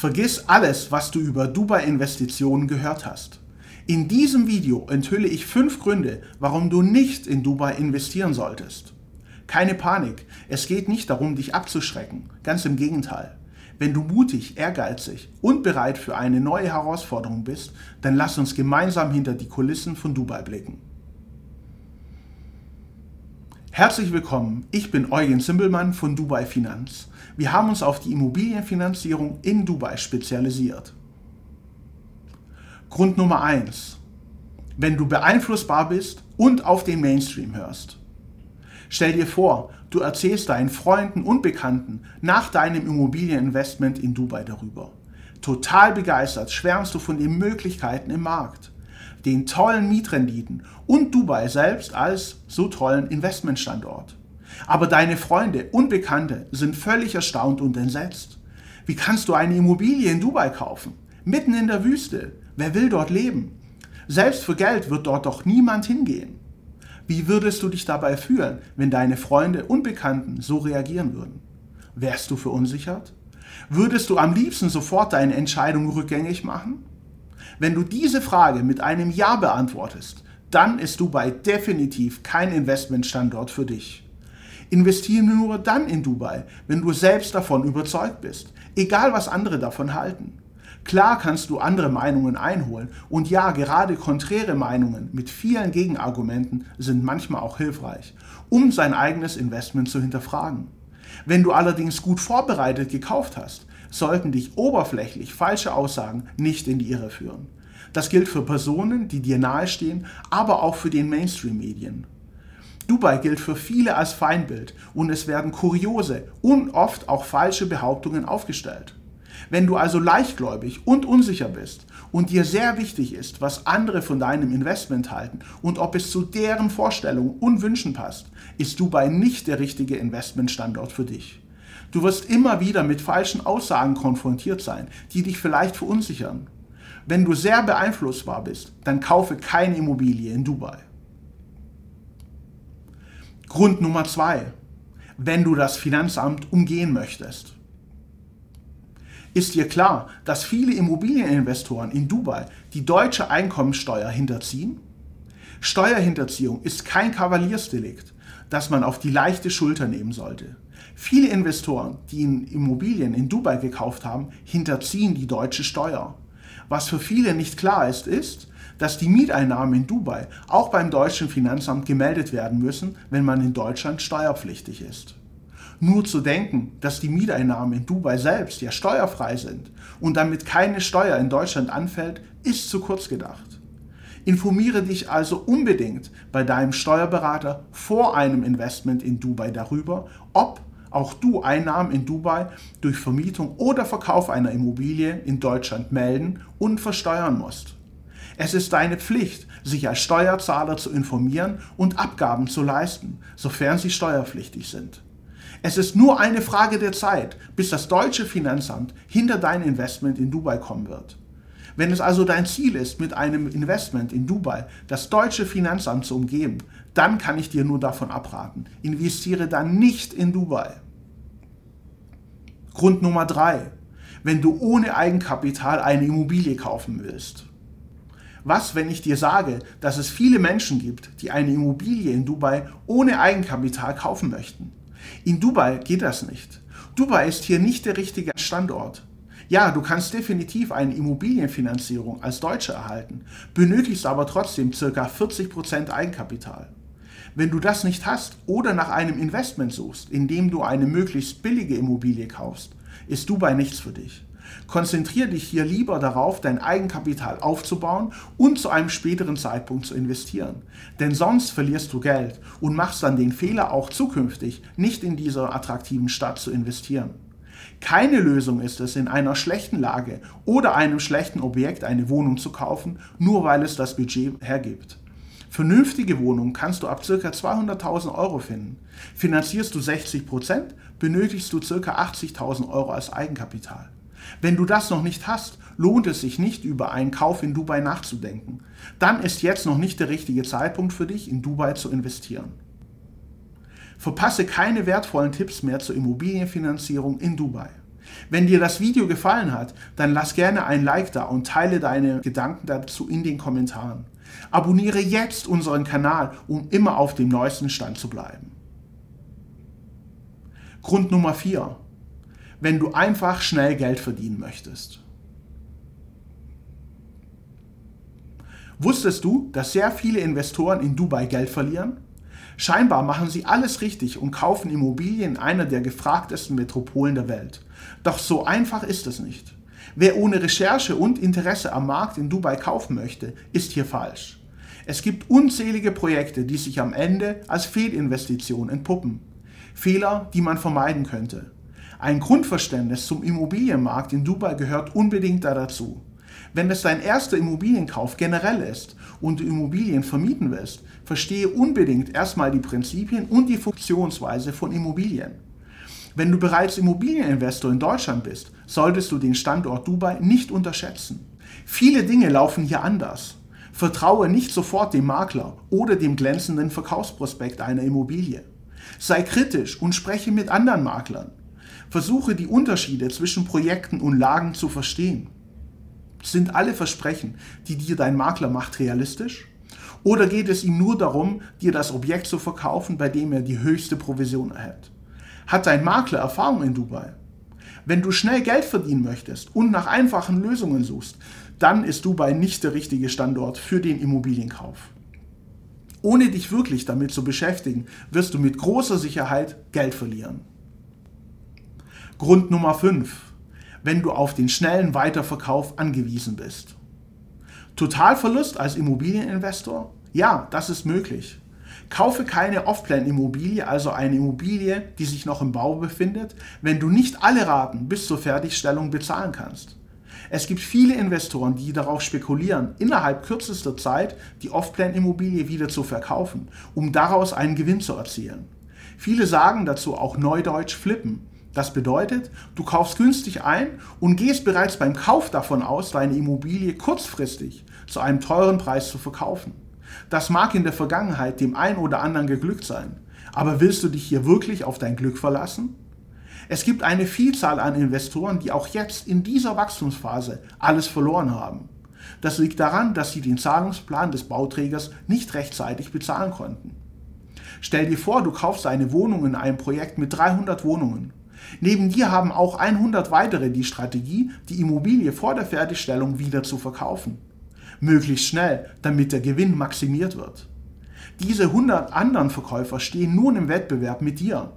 Vergiss alles, was du über Dubai-Investitionen gehört hast. In diesem Video enthülle ich fünf Gründe, warum du nicht in Dubai investieren solltest. Keine Panik, es geht nicht darum, dich abzuschrecken, ganz im Gegenteil. Wenn du mutig, ehrgeizig und bereit für eine neue Herausforderung bist, dann lass uns gemeinsam hinter die Kulissen von Dubai blicken. Herzlich willkommen, ich bin Eugen Zimbelmann von Dubai Finanz. Wir haben uns auf die Immobilienfinanzierung in Dubai spezialisiert. Grund Nummer 1. Wenn du beeinflussbar bist und auf den Mainstream hörst. Stell dir vor, du erzählst deinen Freunden und Bekannten nach deinem Immobilieninvestment in Dubai darüber. Total begeistert schwärmst du von den Möglichkeiten im Markt, den tollen Mietrenditen und Dubai selbst als so tollen Investmentstandort. Aber deine Freunde und Bekannte sind völlig erstaunt und entsetzt. Wie kannst du eine Immobilie in Dubai kaufen? Mitten in der Wüste. Wer will dort leben? Selbst für Geld wird dort doch niemand hingehen. Wie würdest du dich dabei fühlen, wenn deine Freunde und Bekannten so reagieren würden? Wärst du verunsichert? Würdest du am liebsten sofort deine Entscheidung rückgängig machen? Wenn du diese Frage mit einem Ja beantwortest, dann ist Dubai definitiv kein Investmentstandort für dich. Investiere nur dann in Dubai, wenn du selbst davon überzeugt bist, egal was andere davon halten. Klar kannst du andere Meinungen einholen und ja, gerade konträre Meinungen mit vielen Gegenargumenten sind manchmal auch hilfreich, um sein eigenes Investment zu hinterfragen. Wenn du allerdings gut vorbereitet gekauft hast, sollten dich oberflächlich falsche Aussagen nicht in die Irre führen. Das gilt für Personen, die dir nahestehen, aber auch für den Mainstream-Medien. Dubai gilt für viele als Feindbild und es werden kuriose und oft auch falsche Behauptungen aufgestellt. Wenn du also leichtgläubig und unsicher bist und dir sehr wichtig ist, was andere von deinem Investment halten und ob es zu deren Vorstellungen und Wünschen passt, ist Dubai nicht der richtige Investmentstandort für dich. Du wirst immer wieder mit falschen Aussagen konfrontiert sein, die dich vielleicht verunsichern. Wenn du sehr beeinflussbar bist, dann kaufe keine Immobilie in Dubai. Grund Nummer zwei, wenn du das Finanzamt umgehen möchtest. Ist dir klar, dass viele Immobilieninvestoren in Dubai die deutsche Einkommensteuer hinterziehen? Steuerhinterziehung ist kein Kavaliersdelikt, das man auf die leichte Schulter nehmen sollte. Viele Investoren, die in Immobilien in Dubai gekauft haben, hinterziehen die deutsche Steuer. Was für viele nicht klar ist, ist, dass die Mieteinnahmen in Dubai auch beim deutschen Finanzamt gemeldet werden müssen, wenn man in Deutschland steuerpflichtig ist. Nur zu denken, dass die Mieteinnahmen in Dubai selbst ja steuerfrei sind und damit keine Steuer in Deutschland anfällt, ist zu kurz gedacht. Informiere dich also unbedingt bei deinem Steuerberater vor einem Investment in Dubai darüber, ob auch du Einnahmen in Dubai durch Vermietung oder Verkauf einer Immobilie in Deutschland melden und versteuern musst. Es ist deine Pflicht, sich als Steuerzahler zu informieren und Abgaben zu leisten, sofern sie steuerpflichtig sind. Es ist nur eine Frage der Zeit, bis das deutsche Finanzamt hinter dein Investment in Dubai kommen wird. Wenn es also dein Ziel ist, mit einem Investment in Dubai das deutsche Finanzamt zu umgeben, dann kann ich dir nur davon abraten. Investiere dann nicht in Dubai. Grund Nummer drei: Wenn du ohne Eigenkapital eine Immobilie kaufen willst. Was, wenn ich dir sage, dass es viele Menschen gibt, die eine Immobilie in Dubai ohne Eigenkapital kaufen möchten? In Dubai geht das nicht. Dubai ist hier nicht der richtige Standort. Ja, du kannst definitiv eine Immobilienfinanzierung als Deutsche erhalten, benötigst aber trotzdem ca. 40% Eigenkapital. Wenn du das nicht hast oder nach einem Investment suchst, in dem du eine möglichst billige Immobilie kaufst, ist Dubai nichts für dich. Konzentriere dich hier lieber darauf, dein Eigenkapital aufzubauen und zu einem späteren Zeitpunkt zu investieren. Denn sonst verlierst du Geld und machst dann den Fehler auch zukünftig, nicht in dieser attraktiven Stadt zu investieren. Keine Lösung ist es, in einer schlechten Lage oder einem schlechten Objekt eine Wohnung zu kaufen, nur weil es das Budget hergibt. Vernünftige Wohnungen kannst du ab ca. 200.000 Euro finden. Finanzierst du 60%, benötigst du ca. 80.000 Euro als Eigenkapital. Wenn du das noch nicht hast, lohnt es sich nicht über einen Kauf in Dubai nachzudenken. Dann ist jetzt noch nicht der richtige Zeitpunkt für dich, in Dubai zu investieren. Verpasse keine wertvollen Tipps mehr zur Immobilienfinanzierung in Dubai. Wenn dir das Video gefallen hat, dann lass gerne ein Like da und teile deine Gedanken dazu in den Kommentaren. Abonniere jetzt unseren Kanal, um immer auf dem neuesten Stand zu bleiben. Grund Nummer 4. Wenn du einfach schnell Geld verdienen möchtest. Wusstest du, dass sehr viele Investoren in Dubai Geld verlieren? Scheinbar machen sie alles richtig und kaufen Immobilien in einer der gefragtesten Metropolen der Welt. Doch so einfach ist es nicht. Wer ohne Recherche und Interesse am Markt in Dubai kaufen möchte, ist hier falsch. Es gibt unzählige Projekte, die sich am Ende als Fehlinvestition entpuppen. Fehler, die man vermeiden könnte. Ein Grundverständnis zum Immobilienmarkt in Dubai gehört unbedingt dazu. Wenn es dein erster Immobilienkauf generell ist und du Immobilien vermieten willst, verstehe unbedingt erstmal die Prinzipien und die Funktionsweise von Immobilien. Wenn du bereits Immobilieninvestor in Deutschland bist, solltest du den Standort Dubai nicht unterschätzen. Viele Dinge laufen hier anders. Vertraue nicht sofort dem Makler oder dem glänzenden Verkaufsprospekt einer Immobilie. Sei kritisch und spreche mit anderen Maklern. Versuche die Unterschiede zwischen Projekten und Lagen zu verstehen. Sind alle Versprechen, die dir dein Makler macht, realistisch? Oder geht es ihm nur darum, dir das Objekt zu verkaufen, bei dem er die höchste Provision erhält? Hat dein Makler Erfahrung in Dubai? Wenn du schnell Geld verdienen möchtest und nach einfachen Lösungen suchst, dann ist Dubai nicht der richtige Standort für den Immobilienkauf. Ohne dich wirklich damit zu beschäftigen, wirst du mit großer Sicherheit Geld verlieren. Grund Nummer 5 wenn du auf den schnellen Weiterverkauf angewiesen bist. Totalverlust als Immobilieninvestor? Ja, das ist möglich. Kaufe keine Off-Plan-Immobilie, also eine Immobilie, die sich noch im Bau befindet, wenn du nicht alle Raten bis zur Fertigstellung bezahlen kannst. Es gibt viele Investoren, die darauf spekulieren, innerhalb kürzester Zeit die Off-Plan-Immobilie wieder zu verkaufen, um daraus einen Gewinn zu erzielen. Viele sagen dazu auch neudeutsch flippen. Das bedeutet, du kaufst günstig ein und gehst bereits beim Kauf davon aus, deine Immobilie kurzfristig zu einem teuren Preis zu verkaufen. Das mag in der Vergangenheit dem einen oder anderen geglückt sein, aber willst du dich hier wirklich auf dein Glück verlassen? Es gibt eine Vielzahl an Investoren, die auch jetzt in dieser Wachstumsphase alles verloren haben. Das liegt daran, dass sie den Zahlungsplan des Bauträgers nicht rechtzeitig bezahlen konnten. Stell dir vor, du kaufst eine Wohnung in einem Projekt mit 300 Wohnungen Neben dir haben auch 100 weitere die Strategie, die Immobilie vor der Fertigstellung wieder zu verkaufen. Möglichst schnell, damit der Gewinn maximiert wird. Diese 100 anderen Verkäufer stehen nun im Wettbewerb mit dir.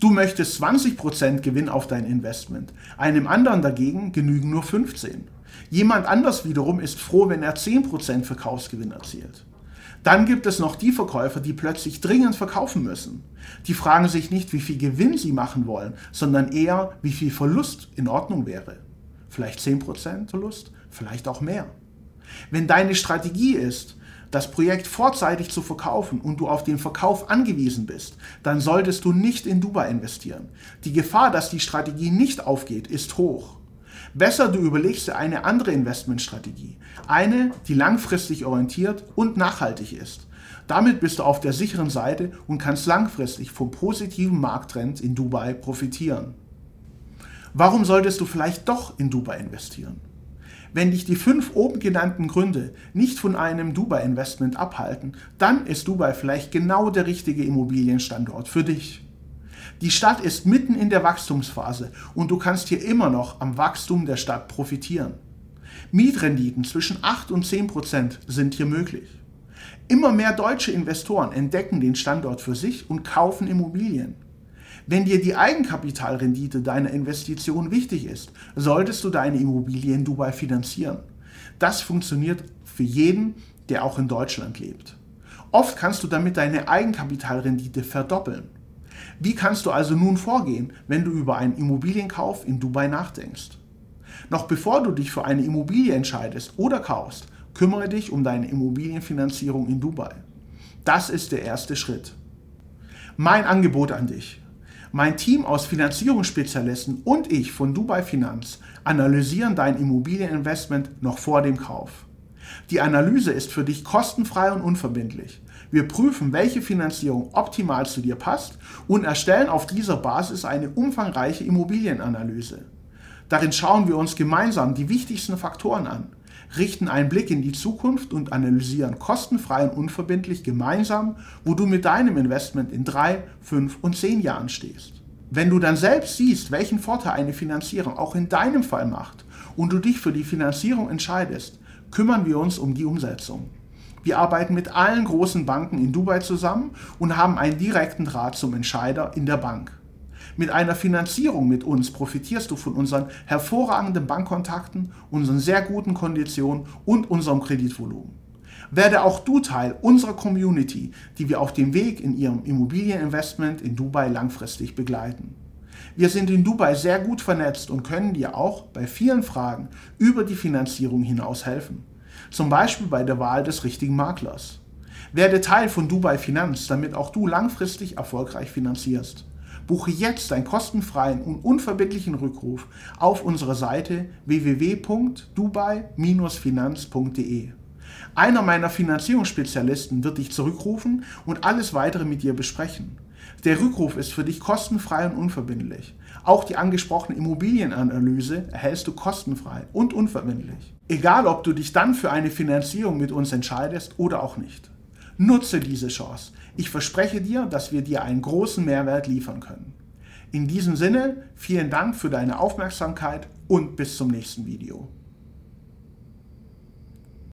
Du möchtest 20% Gewinn auf dein Investment, einem anderen dagegen genügen nur 15. Jemand anders wiederum ist froh, wenn er 10% Verkaufsgewinn erzielt. Dann gibt es noch die Verkäufer, die plötzlich dringend verkaufen müssen. Die fragen sich nicht, wie viel Gewinn sie machen wollen, sondern eher, wie viel Verlust in Ordnung wäre. Vielleicht 10% Verlust, vielleicht auch mehr. Wenn deine Strategie ist, das Projekt vorzeitig zu verkaufen und du auf den Verkauf angewiesen bist, dann solltest du nicht in Dubai investieren. Die Gefahr, dass die Strategie nicht aufgeht, ist hoch. Besser du überlegst dir eine andere Investmentstrategie. Eine, die langfristig orientiert und nachhaltig ist. Damit bist du auf der sicheren Seite und kannst langfristig vom positiven Markttrend in Dubai profitieren. Warum solltest du vielleicht doch in Dubai investieren? Wenn dich die fünf oben genannten Gründe nicht von einem Dubai-Investment abhalten, dann ist Dubai vielleicht genau der richtige Immobilienstandort für dich. Die Stadt ist mitten in der Wachstumsphase und du kannst hier immer noch am Wachstum der Stadt profitieren. Mietrenditen zwischen 8 und 10 Prozent sind hier möglich. Immer mehr deutsche Investoren entdecken den Standort für sich und kaufen Immobilien. Wenn dir die Eigenkapitalrendite deiner Investition wichtig ist, solltest du deine Immobilie in Dubai finanzieren. Das funktioniert für jeden, der auch in Deutschland lebt. Oft kannst du damit deine Eigenkapitalrendite verdoppeln. Wie kannst du also nun vorgehen, wenn du über einen Immobilienkauf in Dubai nachdenkst? Noch bevor du dich für eine Immobilie entscheidest oder kaufst, kümmere dich um deine Immobilienfinanzierung in Dubai. Das ist der erste Schritt. Mein Angebot an dich. Mein Team aus Finanzierungsspezialisten und ich von Dubai Finanz analysieren dein Immobilieninvestment noch vor dem Kauf. Die Analyse ist für dich kostenfrei und unverbindlich. Wir prüfen, welche Finanzierung optimal zu dir passt und erstellen auf dieser Basis eine umfangreiche Immobilienanalyse. Darin schauen wir uns gemeinsam die wichtigsten Faktoren an, richten einen Blick in die Zukunft und analysieren kostenfrei und unverbindlich gemeinsam, wo du mit deinem Investment in drei, fünf und zehn Jahren stehst. Wenn du dann selbst siehst, welchen Vorteil eine Finanzierung auch in deinem Fall macht und du dich für die Finanzierung entscheidest, kümmern wir uns um die Umsetzung. Wir arbeiten mit allen großen Banken in Dubai zusammen und haben einen direkten Draht zum Entscheider in der Bank. Mit einer Finanzierung mit uns profitierst du von unseren hervorragenden Bankkontakten, unseren sehr guten Konditionen und unserem Kreditvolumen. Werde auch du Teil unserer Community, die wir auf dem Weg in ihrem Immobilieninvestment in Dubai langfristig begleiten. Wir sind in Dubai sehr gut vernetzt und können dir auch bei vielen Fragen über die Finanzierung hinaus helfen. Zum Beispiel bei der Wahl des richtigen Maklers. Werde Teil von Dubai Finanz, damit auch du langfristig erfolgreich finanzierst. Buche jetzt deinen kostenfreien und unverbindlichen Rückruf auf unserer Seite www.dubai-finanz.de. Einer meiner Finanzierungsspezialisten wird dich zurückrufen und alles weitere mit dir besprechen. Der Rückruf ist für dich kostenfrei und unverbindlich. Auch die angesprochene Immobilienanalyse erhältst du kostenfrei und unverbindlich. Egal, ob du dich dann für eine Finanzierung mit uns entscheidest oder auch nicht. Nutze diese Chance. Ich verspreche dir, dass wir dir einen großen Mehrwert liefern können. In diesem Sinne, vielen Dank für deine Aufmerksamkeit und bis zum nächsten Video.